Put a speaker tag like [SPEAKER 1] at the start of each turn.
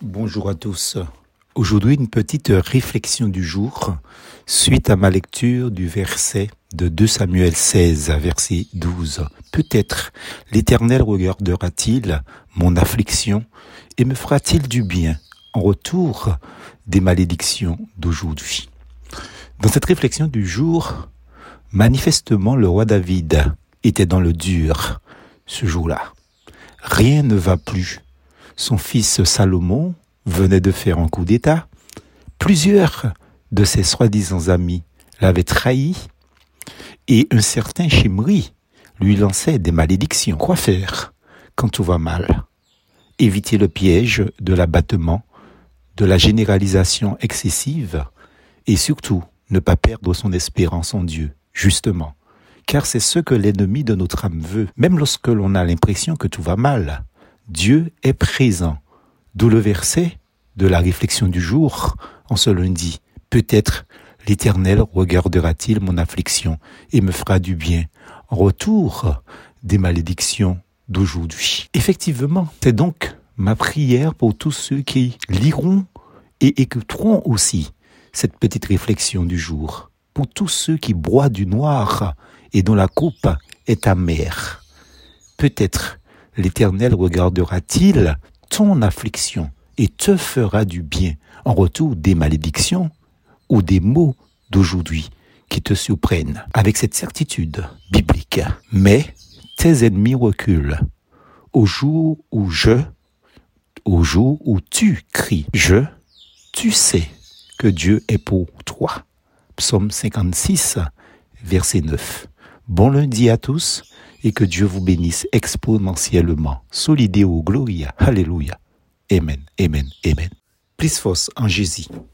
[SPEAKER 1] Bonjour à tous. Aujourd'hui, une petite réflexion du jour suite à ma lecture du verset de 2 Samuel 16, verset 12. Peut-être l'Éternel regardera-t-il mon affliction et me fera-t-il du bien en retour des malédictions d'aujourd'hui? Dans cette réflexion du jour, manifestement le roi David était dans le dur ce jour-là. Rien ne va plus son fils Salomon venait de faire un coup d'État. Plusieurs de ses soi-disant amis l'avaient trahi et un certain Chimri lui lançait des malédictions. Quoi faire quand tout va mal? Éviter le piège de l'abattement, de la généralisation excessive et surtout ne pas perdre son espérance en Dieu, justement. Car c'est ce que l'ennemi de notre âme veut, même lorsque l'on a l'impression que tout va mal. Dieu est présent. D'où le verset de la réflexion du jour en ce lundi. Peut-être l'Éternel regardera-t-il mon affliction et me fera du bien en retour des malédictions d'aujourd'hui. Effectivement, c'est donc ma prière pour tous ceux qui liront et écouteront aussi cette petite réflexion du jour. Pour tous ceux qui boivent du noir et dont la coupe est amère. Peut-être l'Éternel regardera-t-il ton affliction et te fera du bien en retour des malédictions ou des maux d'aujourd'hui qui te surprennent avec cette certitude biblique. Mais tes ennemis reculent au jour où je, au jour où tu cries je, tu sais que Dieu est pour toi. Psaume 56, verset 9. Bon lundi à tous et que Dieu vous bénisse exponentiellement. Solideo Gloria. Alléluia. Amen, Amen, Amen. Plus force en Jésus.